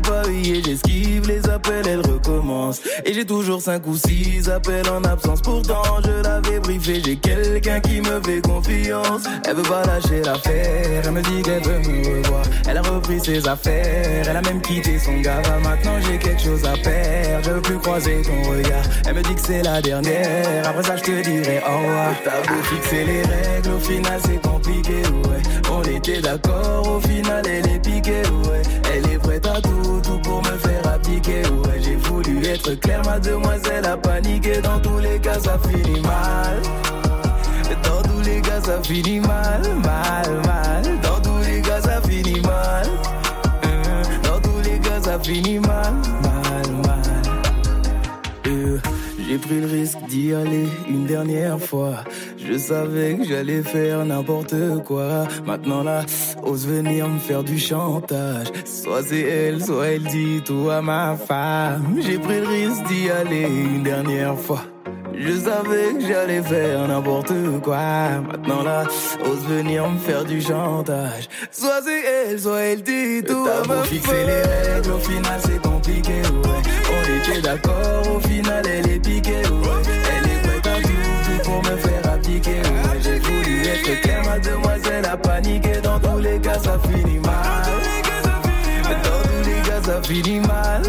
l'ai pas eu j'esquive les appels, elle recommence. Et j'ai toujours cinq ou six appels en absence. Pourtant, je l'avais briefé, j'ai quelqu'un qui me fait confiance. Elle veut pas lâcher l'affaire, elle me dit qu'elle veut me revoir. Elle a repris ses affaires, elle a même quitté son gars. Maintenant, j'ai quelque chose à perdre, je veux plus croiser ton regard. Elle me dit que c'est la dernière, après ça, je te dirai au revoir. T'as beau fixer les règles, au final, c'est compliqué, ouais. On était d'accord, au final, elle est piquée, ouais. Elle est prête à tout, tout pour me faire appliquer, ouais. J'ai voulu être clair, ma demoiselle a paniqué. Dans tous les cas, ça finit mal. Dans tous les cas, ça finit mal, mal, mal. Dans tous les cas, ça finit mal. Dans tous les cas, ça finit mal. J'ai pris le risque d'y aller une dernière fois. Je savais que j'allais faire n'importe quoi. Maintenant là, ose venir me faire du chantage. Soit c'est elle, soit elle dit tout à ma femme. J'ai pris le risque d'y aller une dernière fois. Je savais que j'allais faire n'importe quoi. Maintenant là, ose venir me faire du chantage. Soit c'est elle, soit elle dit tout à ma fixer les règles, au final c'est compliqué, ouais. On était d'accord, au final elle est piquée, ouais. Elle est prête à tout, tout pour me faire appliquer, ouais. J'ai voulu être clair, ma demoiselle a paniqué. Dans tous les cas, ça finit mal. Dans tous les cas, ça finit mal.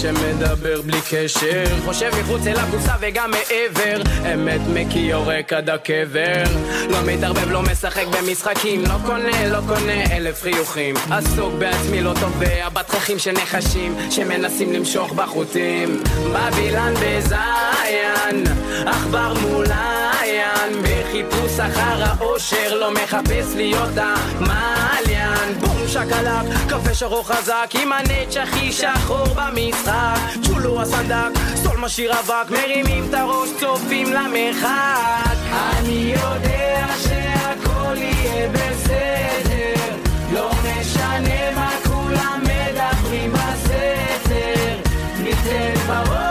שמדבר בלי קשר. חושב מחוץ אל הקופסה וגם מעבר. אמת מקיא יורק עד הקבר לא מתערבב, לא משחק במשחקים. לא קונה, לא קונה אלף חיוכים. עסוק בעצמי, לא תובע בתככים של נחשים שמנסים למשוך בחוטים. בבילן בזיין עכבר מוליין בחיפוש אחר האושר לא מחפש להיות המעליין. בום שקלק, קפה שחור חזק עם הנץ' הכי שחור במשחק. צ'ולו הסנדק, סול משאיר אבק מרימים את הראש, צופים למרחק. אני יודע שהכל יהיה בסדר, לא משנה מה כולם מדברים בסתר, ניתן בראש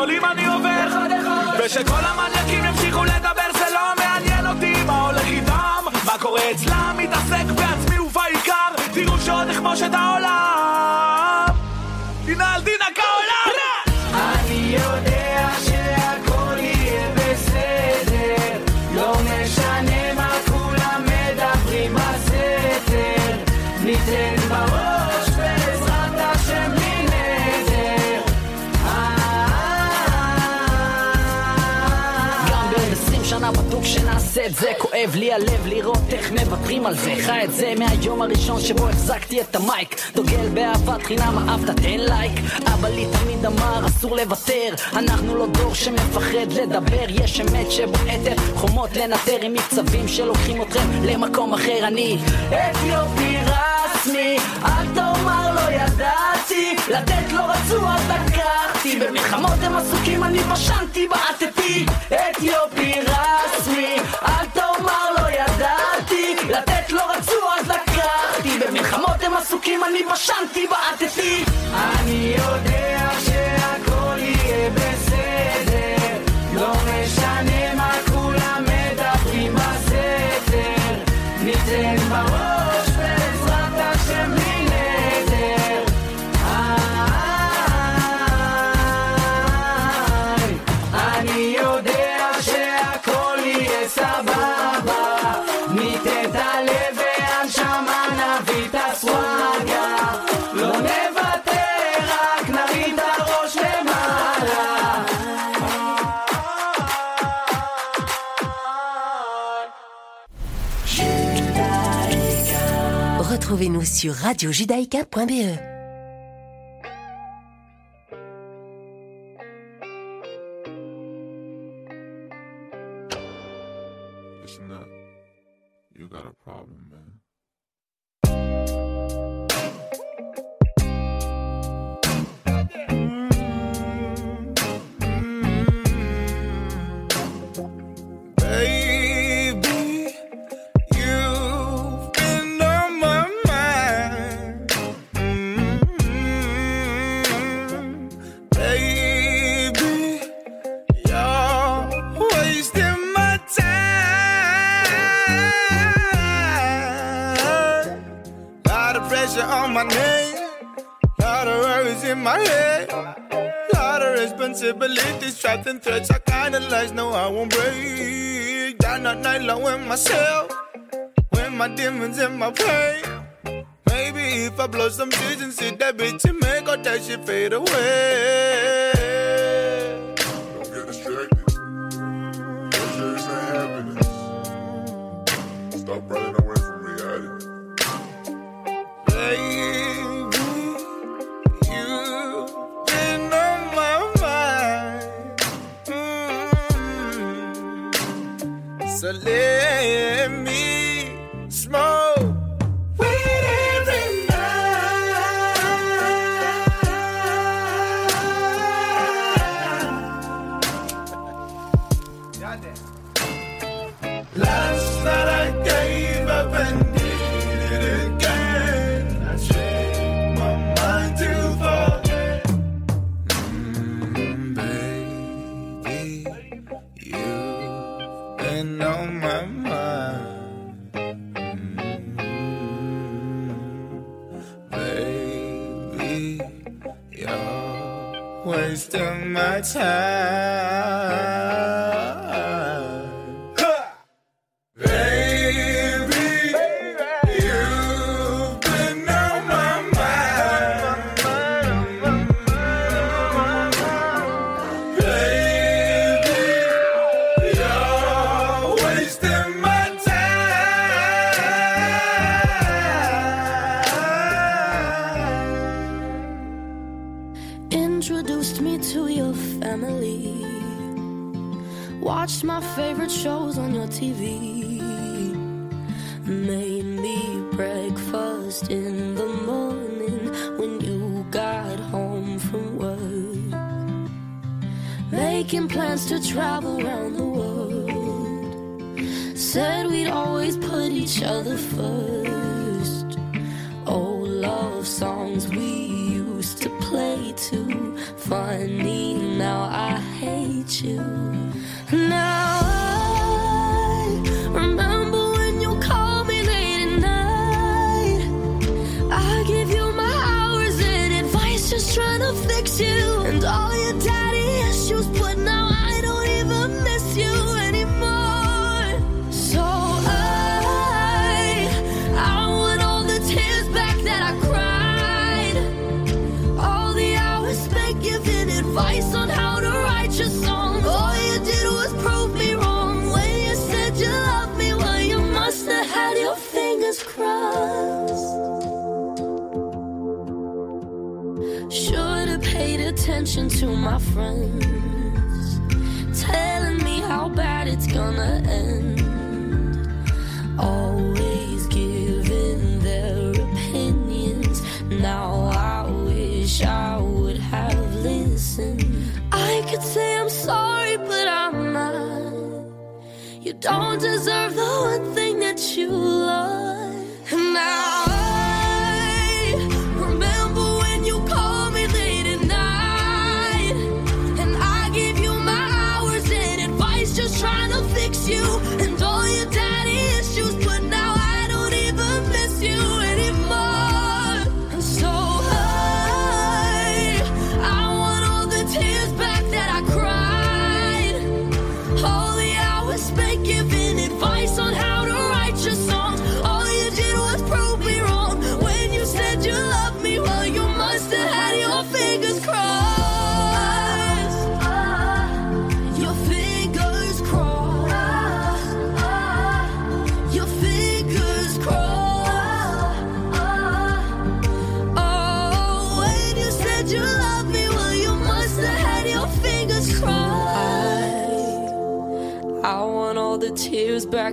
שואלים אני עובר, ושכל המלא... את זה כואב לי הלב לראות איך מוותרים על זה. חי את זה מהיום הראשון שבו החזקתי את המייק. דוגל באהבת חינם אהבת תן לייק. אבא לי תמיד אמר אסור לוותר. אנחנו לא דור שמפחד לדבר. יש אמת שבועטת. חומות לנטר עם מקצבים שלוקחים אתכם למקום אחר. אני אתיופי רסמי אל תאמר לא ידעתי לתת לא רצו אז לקחתי במלחמות הם עסוקים אני פשנתי בעטתי. אתיופי רסמי אל תאמר לא ידעתי. לתת לא רצו אז לקחתי במלחמות הם עסוקים אני פשנתי בעטתי. אני יודע שהכל יהיה בסדר, Retrouvez-nous sur radiojudaïka.be. Listen. You got a problem, myself when my demons and my pain. Maybe if I blow some visions, see that bitch and make all that shit fade away. waste of my time. us to travel around the world. Said we'd always put each other first. Oh, love songs we used to play too. Funny, now I hate you. Now. my friends, telling me how bad it's gonna end. Always giving their opinions. Now I wish I would have listened. I could say I'm sorry, but I'm not. You don't deserve the one thing that you love. And now.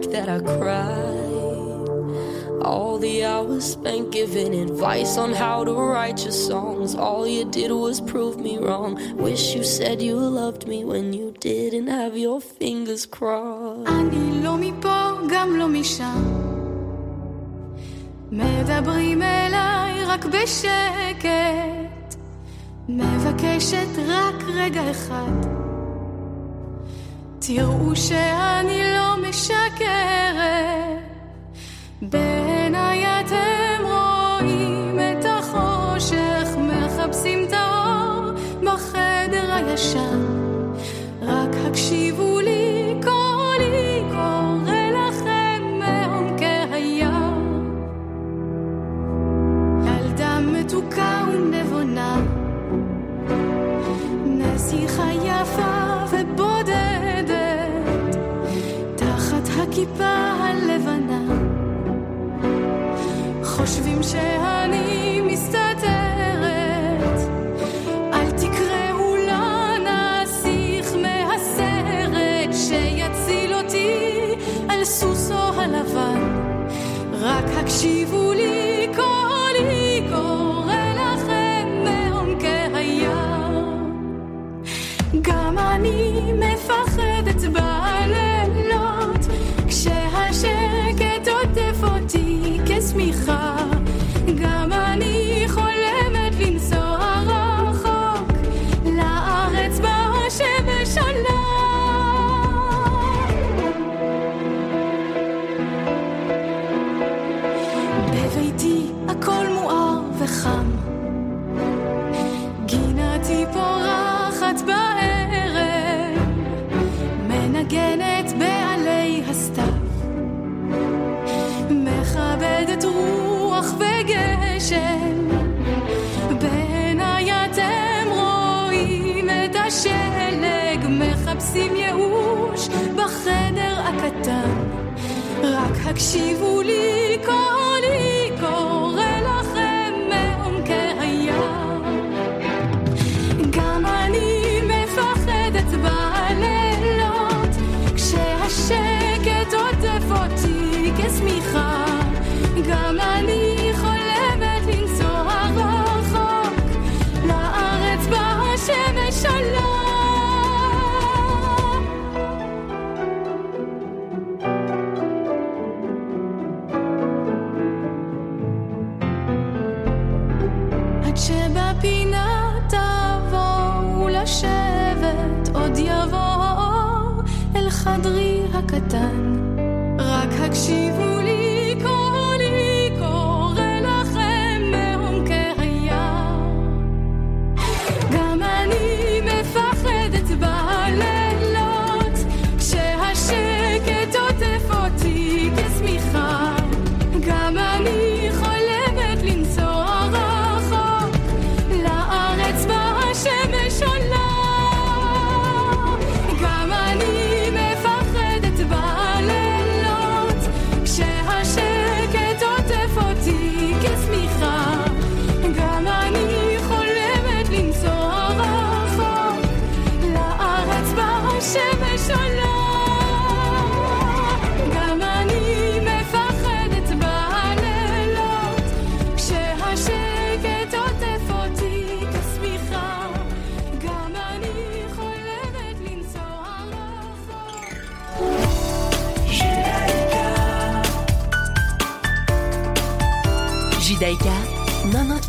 that I cried. All the hours spent giving advice on how to write your songs. All you did was prove me wrong. Wish you said you loved me when you didn't have your fingers crossed. מבקשת רק רגע אחד. תראו שאני לא משקרת, בין היתר הכיפה הלבנה. חושבים שאני מסתתרת, 幸福离开。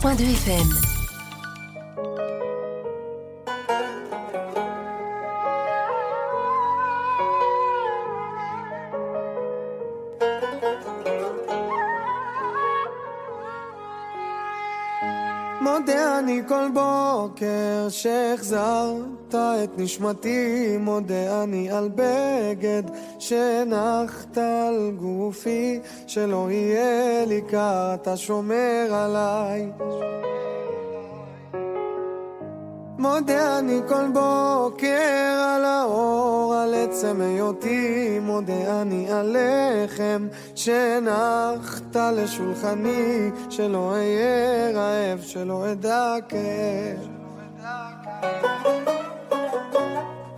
90.2 FM. מודה אני כל בוקר שהחזרת את נשמתי, מודה אני על בגד שהנחת על גופי, שלא יהיה לי קר, אתה שומר עליי. מודה אני כל בוקר על האור, על עצם היותי, מודה אני על לחם שהנחת לשולחני, שלא אהיה רעב, שלא אדע כאב.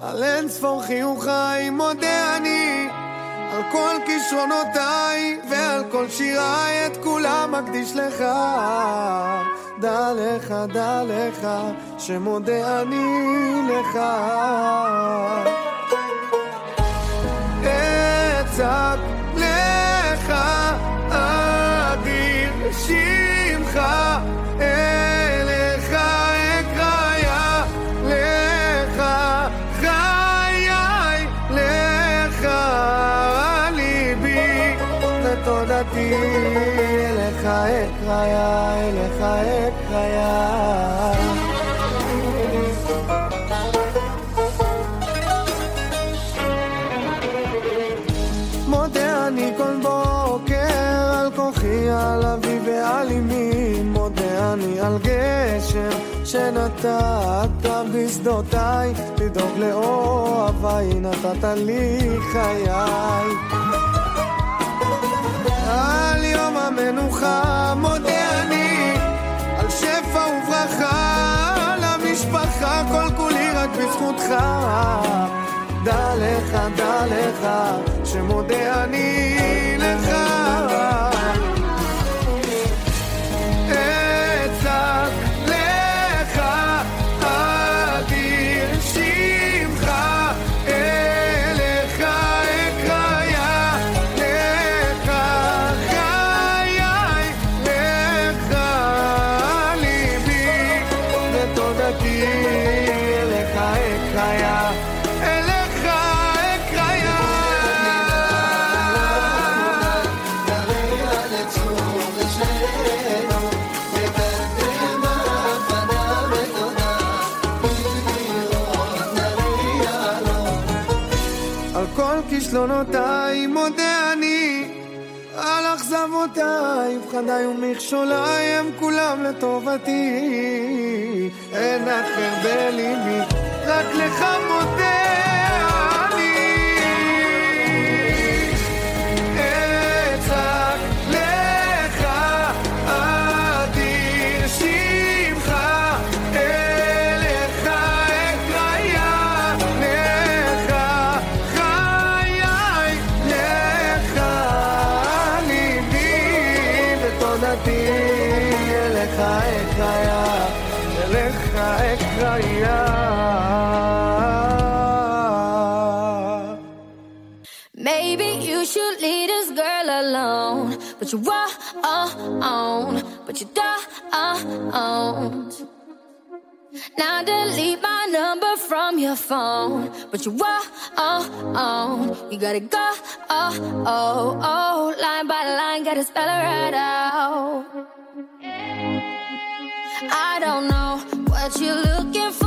על אין ספור חיוכיי מודה אני, על כל כישרונותיי ועל כל שיריי את כולם מקדיש לך. דע לך, דע לך, שמודה אני לך. אצעק אליך אקריה. מודה אני כל בוקר על כוחי, על אבי ועל אמי, מודה אני על גשם שנתת בשדותיי, לדאוג לאוהביי, נתת לי חיי. מנוחה, מודה אני על שפע וברכה, למשפחה כל כולי רק בזכותך. דע לך, דע לך, שמודה אני לך. כל כישלונותיי מודה אני, על אכזבותיי, פחדיי ומכשוליי הם כולם לטובתי. אין אחר בליבי, רק לך מודה you won't, but you don't. Now delete my number from your phone. But you won't, you gotta go. Oh, oh, oh, line by line, gotta spell it right out. I don't know what you're looking for,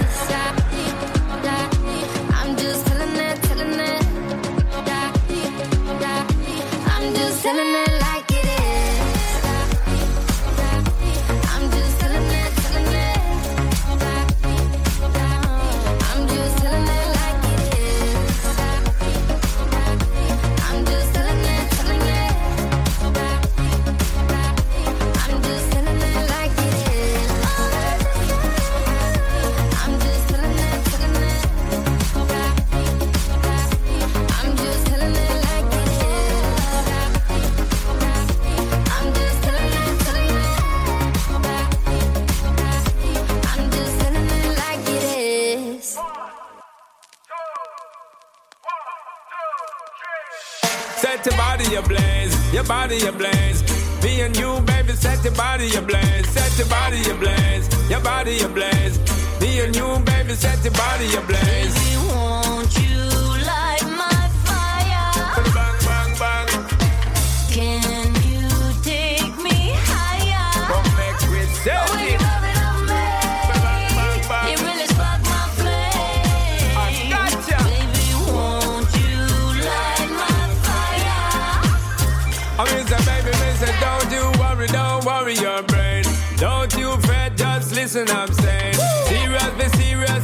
Body ablaze. Me and you, baby, set your body ablaze, set your body ablaze, your body ablaze. Me and you, baby, set your body ablaze.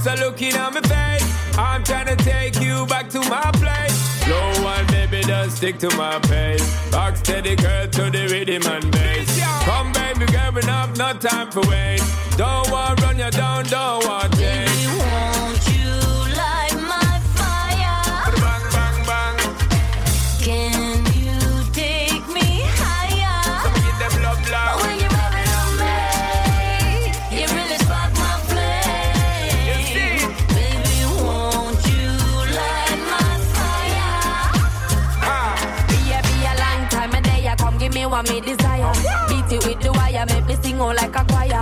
So looking at my face. I'm trying to take you back to my place. Slow one, baby, just stick to my pace. Rock steady, girl, to the rhythm and bass. Come, baby, girl, have no time for wait. Don't want run you down, don't want change. What me desire. Beat it with the wire, make me sing out like a choir.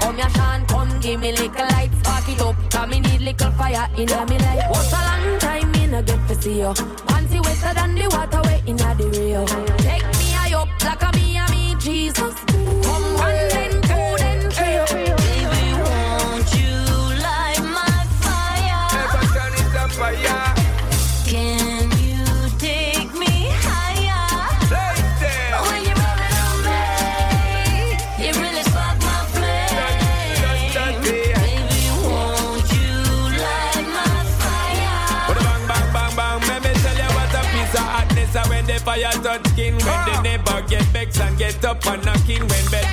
Come here, Sean, come give me little light, spark it up. Cause me need little fire in me life. What's a long time me no get to see you? Panty wetter than the water way in the Rio. Take me high up like a me and me Jesus. Come one fire touch skin. When they ah. never get vexed and get up and knocking. When bedboard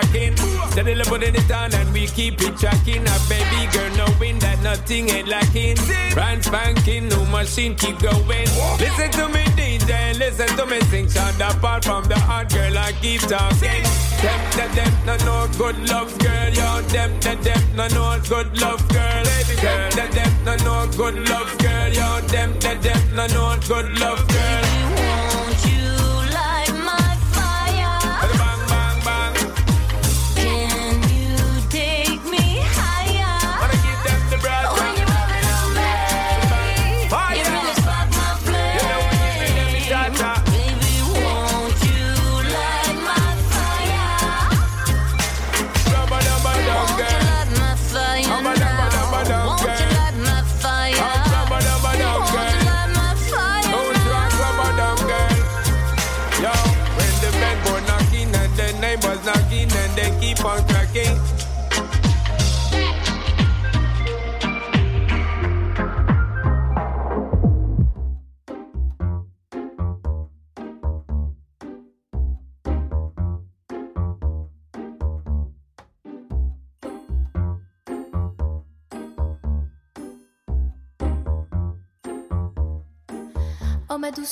cracking. Steadily putting it on and we keep it tracking. A baby girl knowing that nothing ain't lacking. Brand spanking, new machine keep going. Listen to me DJ, listen to me sing. Shut apart from the hot girl I keep talking. Them, them, them, no, no good love girl. Yo, them, them, them, no, no good love girl. Baby girl, them, them, no, no good love girl. Yo, them, them, them, no, no good love girl.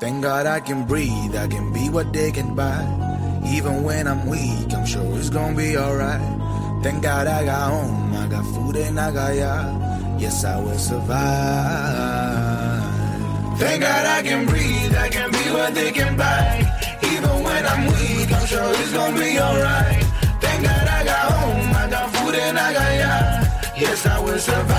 Thank God I can breathe, I can be what they can buy. Even when I'm weak, I'm sure it's gonna be alright. Thank God I got home, I got food and I got ya. Yes, I will survive. Thank God I can breathe, I can be what they can buy. Even when I'm weak, I'm sure it's gonna be alright. Thank God I got home, I got food and I got ya. Yes, I will survive.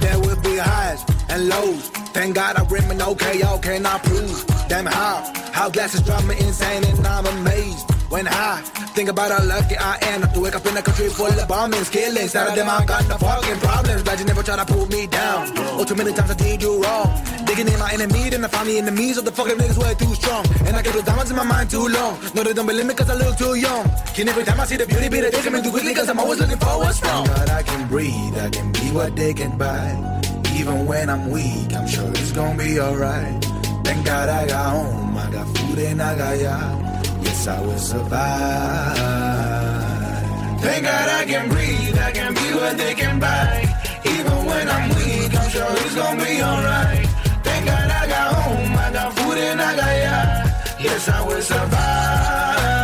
There will be highs and lows. Thank God I'm remain okay, y'all cannot prove. Damn how, how glasses drive me insane and I'm amazed. When I think about how lucky I am to wake up in a country full of bombings, killings. None of them I got no fucking problems. Glad you never try to pull me down. Oh, too many times I did you wrong. Digging in my enemy, then I found the enemies of the fucking niggas way too strong. And I get those diamonds in my mind too long. No, they don't believe me cause I look too young. Can every time I see the beauty, be the taking me too quickly cause I'm always looking for what's wrong. God I can breathe, I can be what they can buy. Even when I'm weak, I'm sure it's gonna be alright. Thank God I got home, I got food and I got yacht. Yes, I will survive. Thank God I can breathe, I can be what they can buy. Even when I'm weak, I'm sure it's gonna be alright. Thank God I got home, I got food and I got yacht. Yes, I will. Survive.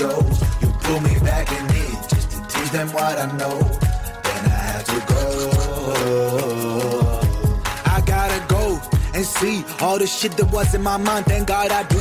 It in the show. You pull me back in it just to teach them what I know. Then I had to go. I gotta go and see all the shit that was in my mind. Thank God I do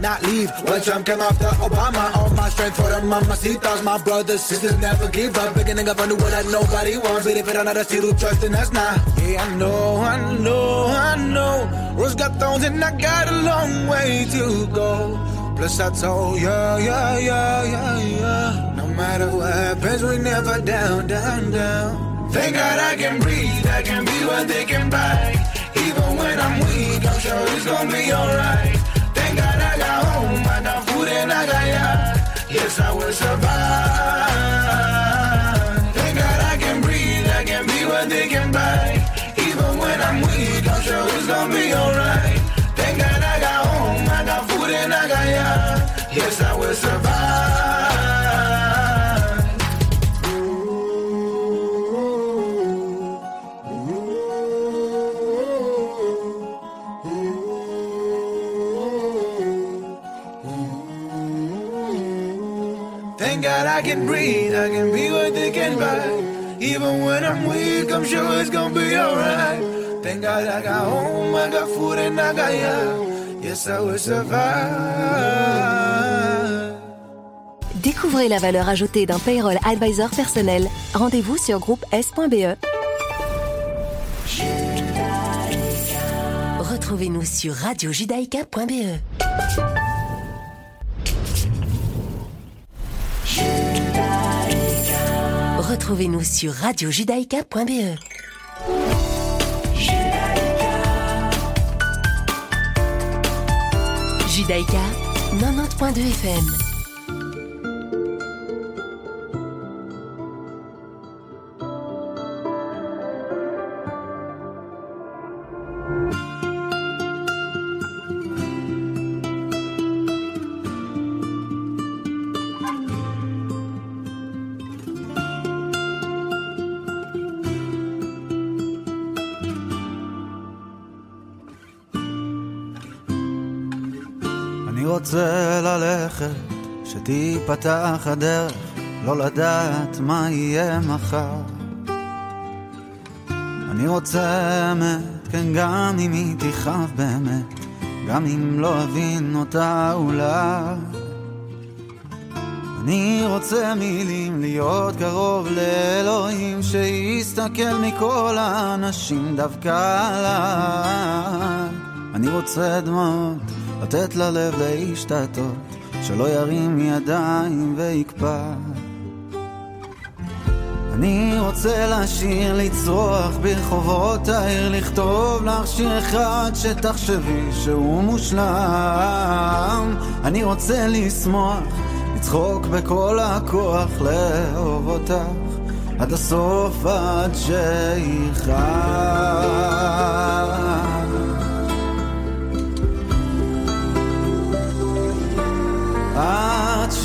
not leave. When Trump came after Obama, all my strength for the mamacitas. My brothers, sisters never give up. Big nigga for world that nobody wants. But if it another see trust, then that's not. Yeah, I know, I know, I know. Rose got thorns and I got a long way to go. Plus I told ya, yeah, yeah, yeah, yeah. No matter what happens, we never down, down, down. Thank God I can breathe, I can be what they can buy. Even when I'm weak, I'm sure it's gonna be alright. Thank God I got home, I got food and I got yacht. Yes, I will survive. Thank God I can breathe, I can be what they can buy. Even when I'm weak, I'm sure it's gonna be alright. Yes, I will survive. Thank God I can breathe, I can be what they can buy. Even when I'm weak, I'm sure it's gonna be alright. Thank God I got home, I got food and I got yacht. Yes, I will survive. Découvrez la valeur ajoutée d'un payroll advisor personnel. Rendez-vous sur groupe S.be. Retrouvez-nous sur radiojudaïka.be. Retrouvez-nous sur radiojudaïka.be. Judaïka 90.2 FM. רוצה ללכת, שתיפתח הדרך, לא לדעת מה יהיה מחר. אני רוצה אמת, כן, גם אם היא תכאב באמת, גם אם לא אבין אותה אולי. אני רוצה מילים להיות קרוב לאלוהים שיסתכל מכל האנשים דווקא עליי. אני רוצה דמעות, לתת ללב להשתתות, שלא ירים ידיים ויקפא. אני רוצה לשיר, לצרוח ברחובות העיר, לכתוב לך שיר אחד שתחשבי שהוא מושלם. אני רוצה לשמוח, לצחוק בכל הכוח, לאהוב אותך עד הסוף, עד שיכאב.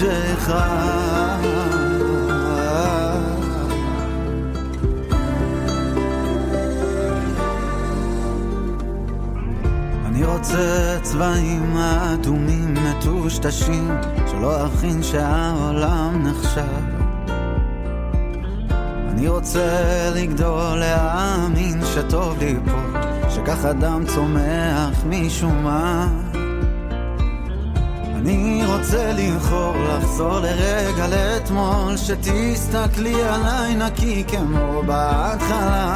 שיכאב. אני רוצה צבעים אדומים מטושטשים, שלא אכין שהעולם נחשב. אני רוצה לגדול, להאמין שטוב לי פה, שכך אדם צומח משום מה. אני רוצה לבחור לחזור לרגע לאתמול שתסתכלי עליי נקי כמו בהתחלה.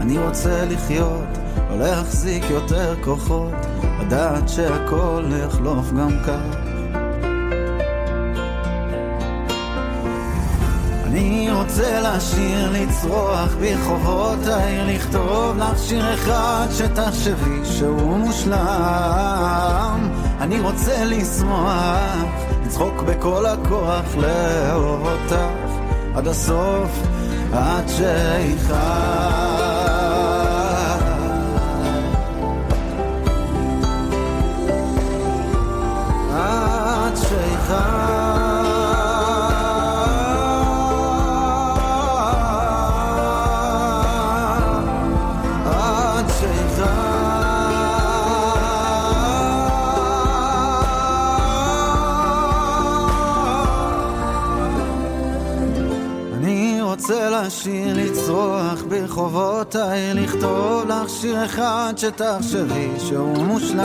אני רוצה לחיות, לא להחזיק יותר כוחות לדעת שהכל יחלוף גם כך אני רוצה לשיר, לצרוח ברחובות העיר, לכתוב לך שיר אחד שתחשבי שהוא מושלם. אני רוצה לשמוח, לצחוק בכל הכוח, לאהוב אותך עד הסוף, עד שאיכה. עד שאיכה L'archi rachetarcheviche au mouchlam.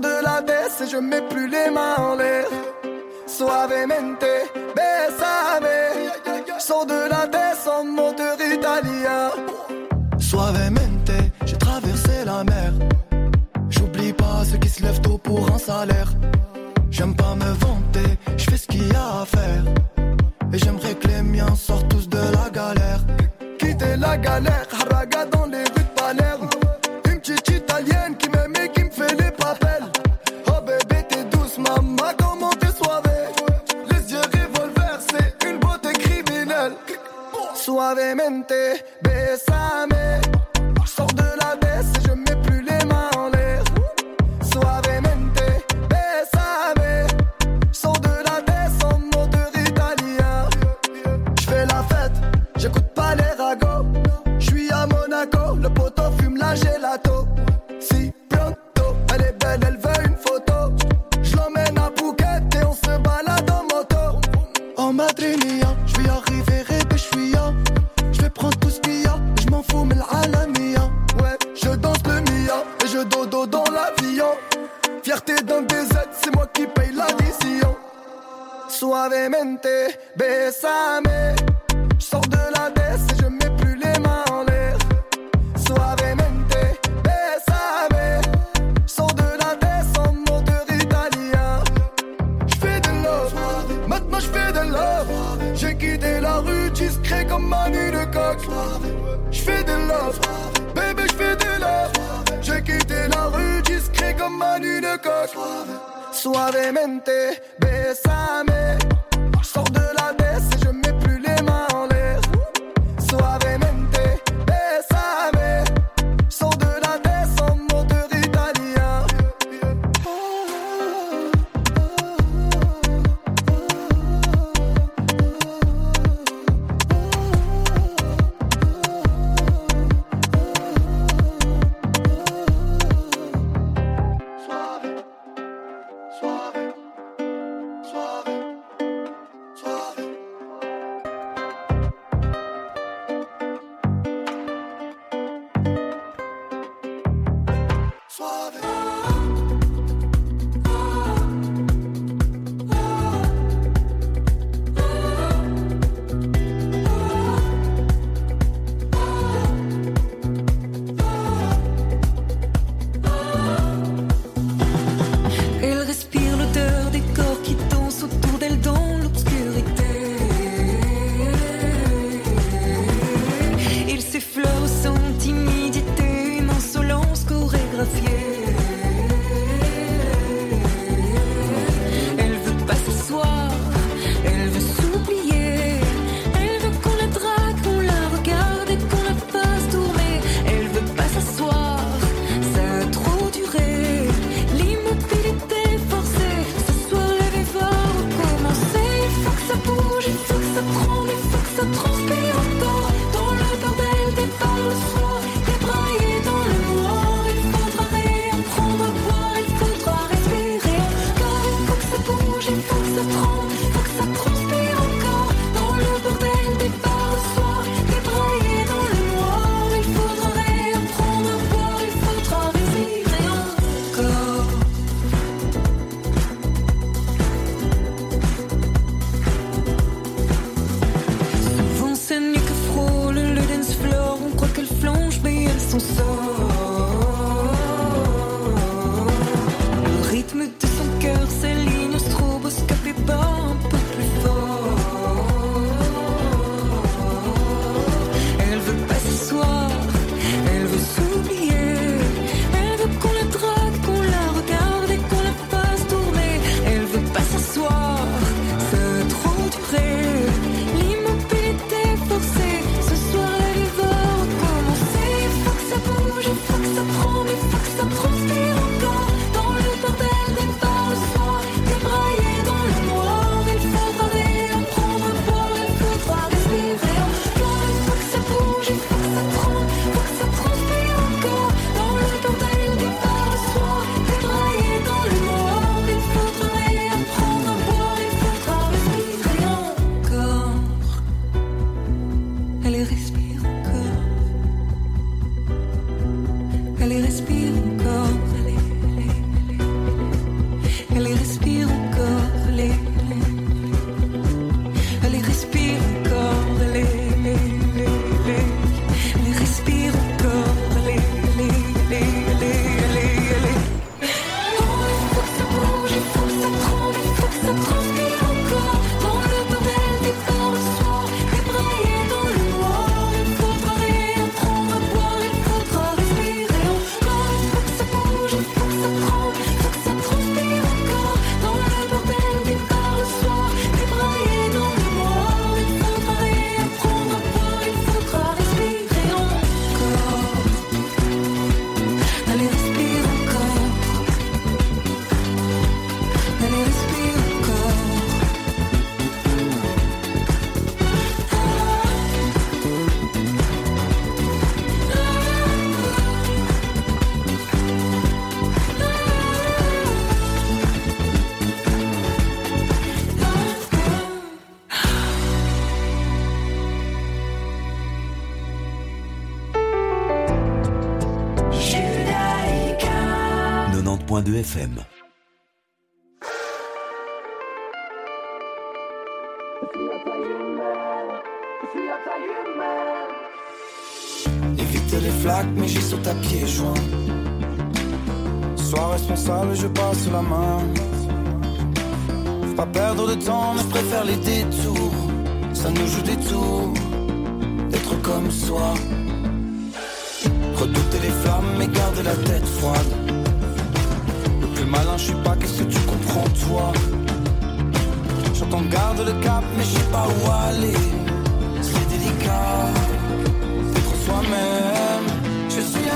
De la baisse et je mets plus les mains en l'air. Suavementé, baisame. Sors de la descente, moteur italien. Suavemente, j'ai traversé la mer. J'oublie pas ceux qui se lèvent tôt pour un salaire. J'aime pas me vanter, je fais ce qu'il y a à faire. Et j'aimerais que les miens sortent tous de la galère. Quitter la galère. suavemente, bésame. Please.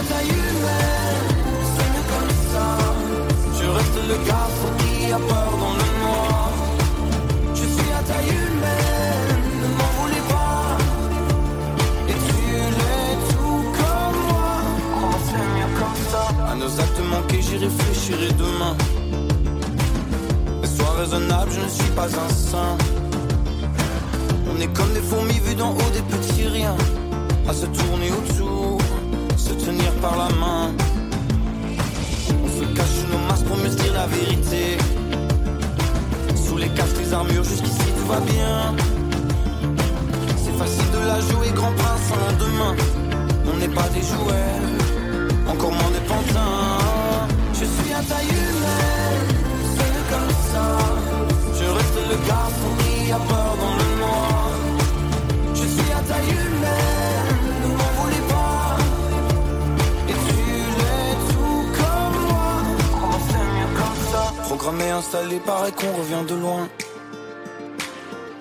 Taille humaine, comme ça. Je reste le garçon qui a peur dans le noir. Je suis à taille humaine, ne m'en voulez pas. Et tu l'es tout comme moi. Crois c'est mieux comme ça. À nos actes manqués, j'y réfléchirai demain. Mais sois raisonnable, je ne suis pas un saint. On est comme des fourmis vues d'en haut, des petits riens. À se tourner se tenir par la main. On se cache sous nos masques pour mieux dire la vérité. Sous les casques, les armures, jusqu'ici tout va bien. C'est facile de la jouer, grand prince en lendemain. On n'est pas des jouets, encore moins des pantins. Je suis à taille humaine, seul comme ça. Je reste le garçon qui a peur dans le noir. Je suis à taille humaine, ça? Programmé, installé, pareil qu'on revient de loin.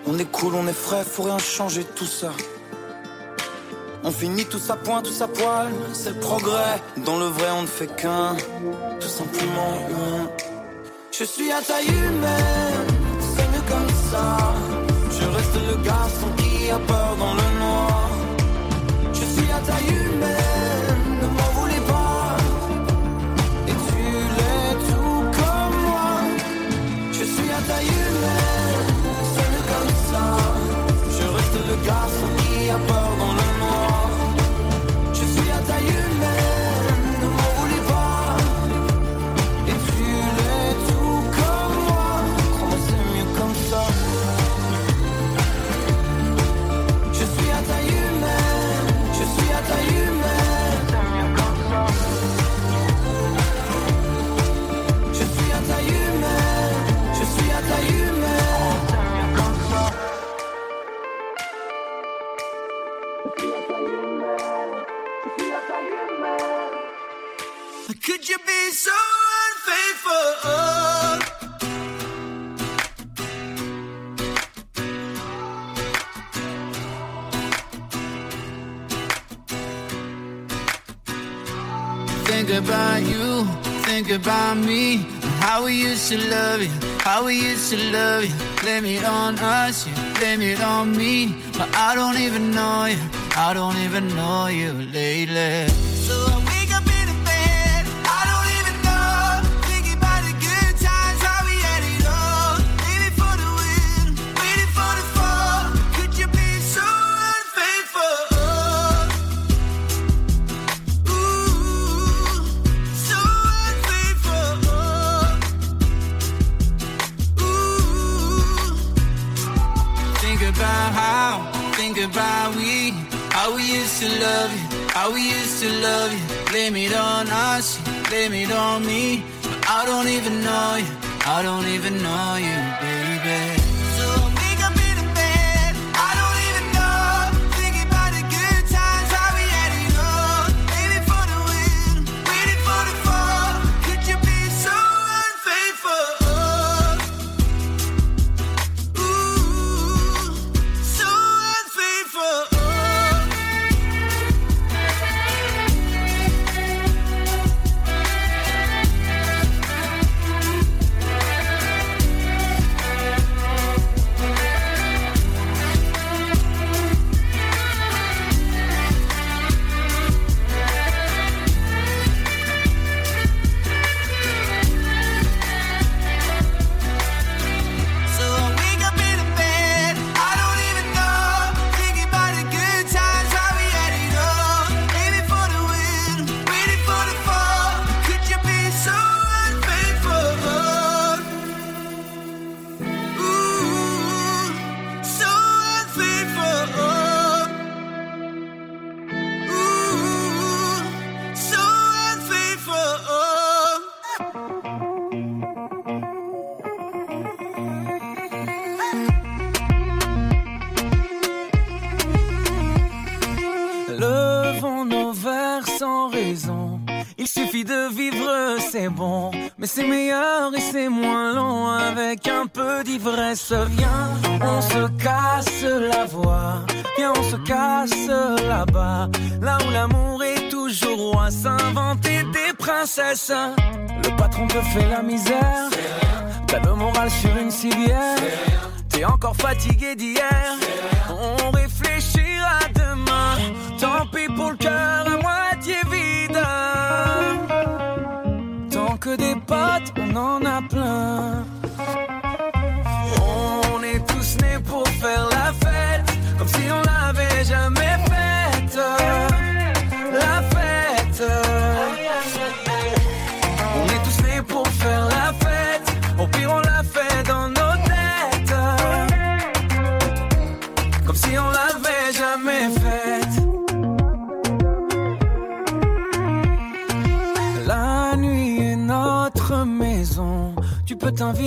On est cool, on est frais, faut rien changer tout ça. On finit tout à point, tout à poil, c'est le progrès. Dans le vrai, on ne fait qu'un, tout simplement un. Je suis à taille humaine, c'est mieux comme ça. Je reste le garçon qui a peur dans le how we used to love you, how we used to love you. Blame it on us, you blame it on me, but I don't even know you, I don't even know you lately. We used to love you. Blame it on us, blame it on me. But I don't even know you, I don't even know you, on se casse la voix. Viens, on se casse là-bas. Là où l'amour est toujours roi. S'inventer des princesses. Le patron te fait la misère. T'as le moral sur une civière. T'es encore fatigué d'hier. On réfléchira demain. Tant pis pour le cœur à moitié vide. Tant que des potes, on en a plein.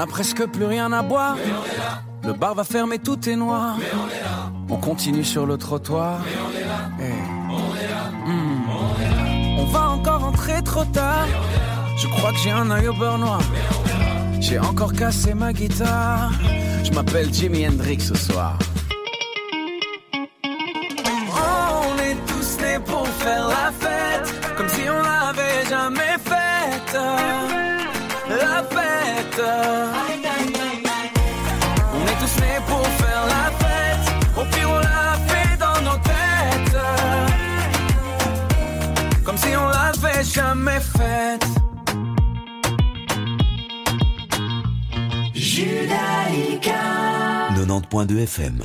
A presque plus rien à boire. Le bar va fermer, tout est noir. On continue sur le trottoir. On va encore entrer trop tard. Je crois que j'ai un œil au beurre noir. J'ai encore cassé ma guitare. Je m'appelle Jimi Hendrix ce soir. Jamais faite. Judaïka 90.2 FM.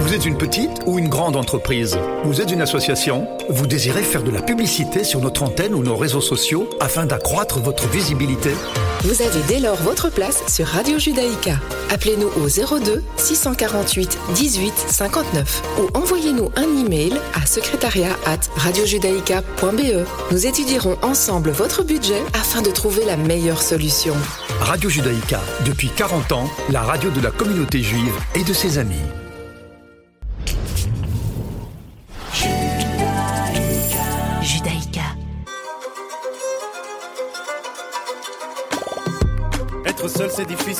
Vous êtes une petite ou une grande entreprise? Vous êtes une association? Vous désirez faire de la publicité sur notre antenne ou nos réseaux sociaux afin d'accroître votre visibilité? Vous avez dès lors votre place sur Radio Judaïka. Appelez-nous au 02 648 18 59 ou envoyez-nous un email à secrétariat at radiojudaïka.be. Nous étudierons ensemble votre budget afin de trouver la meilleure solution. Radio Judaïka, depuis 40 ans, la radio de la communauté juive et de ses amis.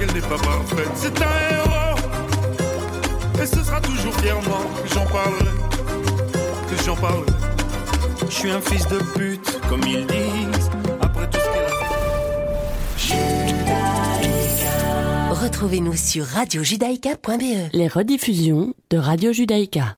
qu'elle n'est pas parfaite, c'est un héros. Et ce sera toujours fièrement que j'en parlerai, que j'en parlerai. Je suis un fils de pute, comme ils disent. Après tout ce qu'elle a fait. Retrouvez-nous sur radiojudaïka.be. Les rediffusions de Radio Judaïka.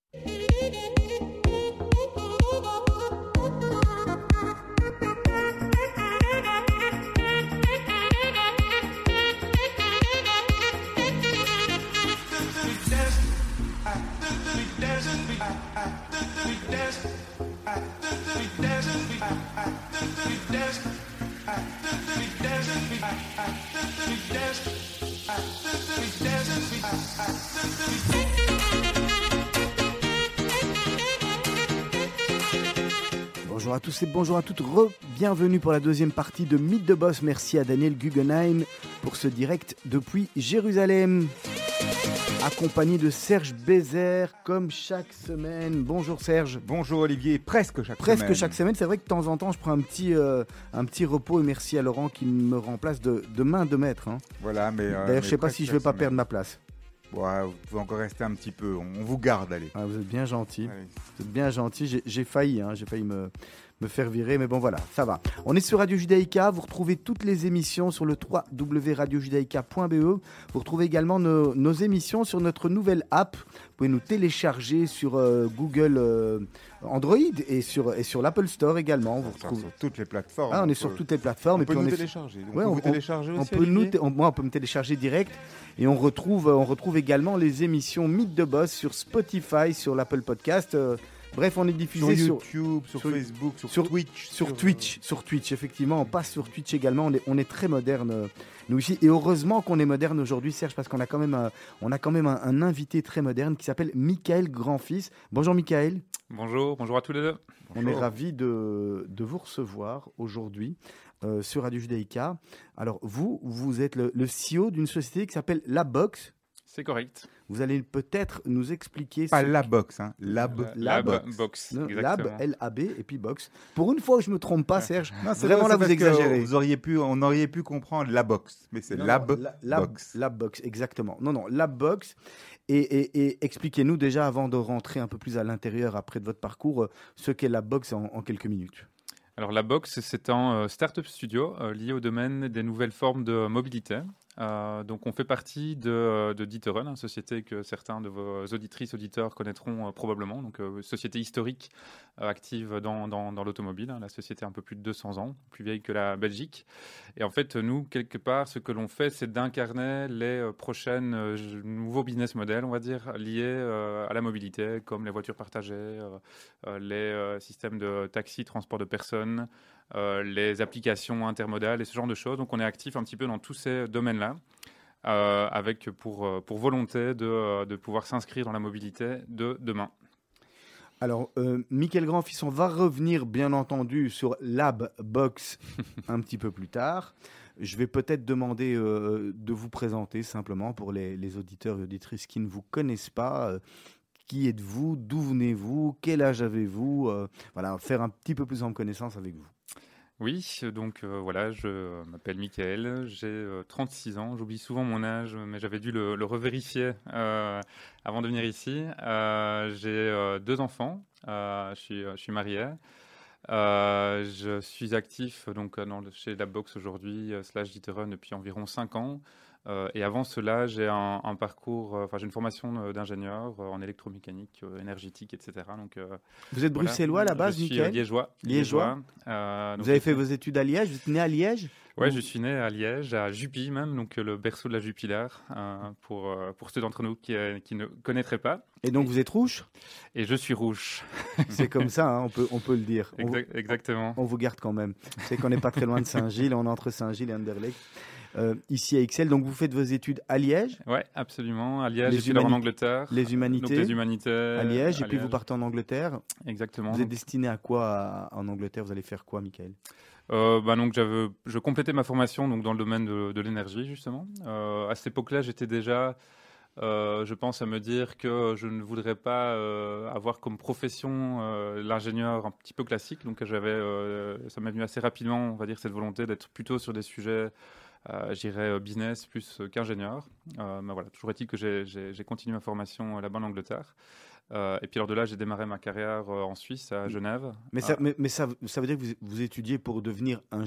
Bonjour à toutes, re-bienvenue pour la deuxième partie de Mythe de Boss. Merci à Daniel Guggenheim pour ce direct depuis Jérusalem. Accompagné de Serge Bézère, comme chaque semaine. Bonjour Serge. Bonjour Olivier, presque chaque Presque semaine. chaque semaine. C'est vrai que de temps en temps, je prends un petit, euh, un petit repos et merci à Laurent qui me remplace de, de main de maître. hein. Voilà, mais. euh, D'ailleurs, je sais pas presque si je vais pas semaine. perdre ma place. Ouais, vous pouvez encore rester un petit peu, on, vous garde, allez. Ah, vous êtes bien gentil. Vous êtes bien gentil. J'ai failli, hein, j'ai failli me, me faire virer, mais bon voilà, ça va. On est sur Radio Judaïka. Vous retrouvez toutes les émissions sur le www.radiojudaïka.be. Vous retrouvez également nos, nos émissions sur notre nouvelle app. Vous pouvez nous télécharger sur euh, Google euh, Android et sur, et sur l'Apple Store également. Vous Sur retrouvez... toutes les plateformes. Ah, on est sur toutes les plateformes. On et peut puis nous est- télécharger. On Ouais, peut télécharger on nous on- moi, on peut me télécharger direct. Et on retrouve, on retrouve également les émissions Mythe de Boss sur Spotify, sur l'Apple Podcast. euh, bref, on est diffusé Sur YouTube, sur Facebook, sur Twitch, Sur, sur- Twitch, sur Twitch, effectivement. On passe sur Twitch également. On est, on est très moderne, euh, nous ici. Et heureusement qu'on est moderne aujourd'hui, Serge, parce qu'on a quand même, un, on a quand même un, un invité très moderne qui s'appelle Michael Grandfils. Bonjour, Michael. Bonjour, bonjour à tous les deux. On est ravis de, de vous recevoir aujourd'hui euh, sur Radio Judaïka. Alors, vous, vous êtes le, le CEO d'une société qui s'appelle La Box. C'est correct. Vous allez peut-être nous expliquer. Pas La Box, hein, Lab, Lab Box. Box, Non. Lab, L-A-B, et puis Box. Pour une fois que je me trompe pas, Serge, Non, c'est vraiment vrai, là, vous exagérez. Vous auriez pu, on aurait pu comprendre la box, mais c'est lab, non, la- lab, box. lab box, exactement. Non, non, lab box. Et, et- et expliquez-nous déjà, avant de rentrer un peu plus à l'intérieur après de votre parcours, euh, ce qu'est la box en, en quelques minutes. Alors la Box, c'est un euh, startup studio euh, lié au domaine des nouvelles formes de mobilité. Euh, donc on fait partie de, de Dieterun, une société que certains de vos auditrices, auditeurs connaîtront euh, probablement. Donc euh, société historique euh, active dans, l'automobile. hein. La société un peu plus de 200 ans, plus vieille que la Belgique. Et en fait, nous, quelque part, ce que l'on fait, c'est d'incarner les euh, prochaines euh, nouveaux business models, on va dire, liés euh, à la mobilité, comme les voitures partagées, euh, euh, les euh, systèmes de taxi, transport de personnes, euh, les applications intermodales et ce genre de choses. Donc, on est actif un petit peu dans tous ces domaines-là. euh, avec pour, euh, pour volonté de, euh, de pouvoir s'inscrire dans la mobilité de demain. Alors, euh, Michael Grandfils, on va revenir bien entendu sur Lab Box un petit peu plus tard. Je vais peut-être demander euh, de vous présenter simplement pour les, les auditeurs et auditrices qui ne vous connaissent pas. euh, qui êtes-vous D'où venez-vous Quel âge avez-vous Euh, Voilà, faire un petit peu plus en connaissance avec vous. Oui, donc euh, voilà, je m'appelle Michael, j'ai euh, 36 ans, j'oublie souvent mon âge, mais j'avais dû le, revérifier euh, avant de venir ici. Euh, j'ai euh, deux enfants, euh, je, suis, je marié. Euh, je suis actif donc euh, chez la boxe aujourd'hui, euh, slash Diterun depuis environ 5 ans. Euh, et avant cela, j'ai un, un parcours, euh, enfin j'ai une formation euh, d'ingénieur en électromécanique, énergétique, etc. Donc, Vous êtes voilà. bruxellois à la base, Je suis liégeois. Liégeois. Vous avez fait vos études à Liège Vous êtes né à Liège Ouais, Ou- je suis né à Liège, à Jupy même, donc le berceau de la Jupiler, euh, pour, euh, pour ceux d'entre nous qui, euh, qui ne connaîtraient pas. Et donc vous êtes rouge Et je suis rouge. C'est comme ça, hein, on, peut, on peut le dire. On, exactement. on vous garde quand même. C'est qu'on n'est pas très loin de Saint-Gilles, on est entre Saint-Gilles et Anderlecht. Euh, ici à Excel, donc vous faites vos études à Liège Ouais, absolument. À Liège, Les en Angleterre. Les Donc humanités les humanités. à Liège, et puis vous partez en Angleterre. Exactement. Vous êtes destiné à quoi à- en Angleterre? Vous allez faire quoi, Michael? Euh, bah donc j'avais, je complétais ma formation donc dans le domaine de, de l'énergie justement. Euh, à cette époque-là, j'étais déjà, euh, je pense, à me dire que je ne voudrais pas euh, avoir comme profession euh, l'ingénieur un petit peu classique. Donc j'avais, ça m'est venu assez rapidement, on va dire, cette volonté d'être plutôt sur des sujets, euh, je dirais, euh, business plus euh, qu'ingénieur. Euh, voilà, toujours est-il que j'ai, continué ma formation là-bas en Angleterre. Euh, et puis alors de là, j'ai démarré ma carrière en Suisse, à Genève. mais ça, mais, mais ça, ça veut dire que vous, vous étudiez pour devenir un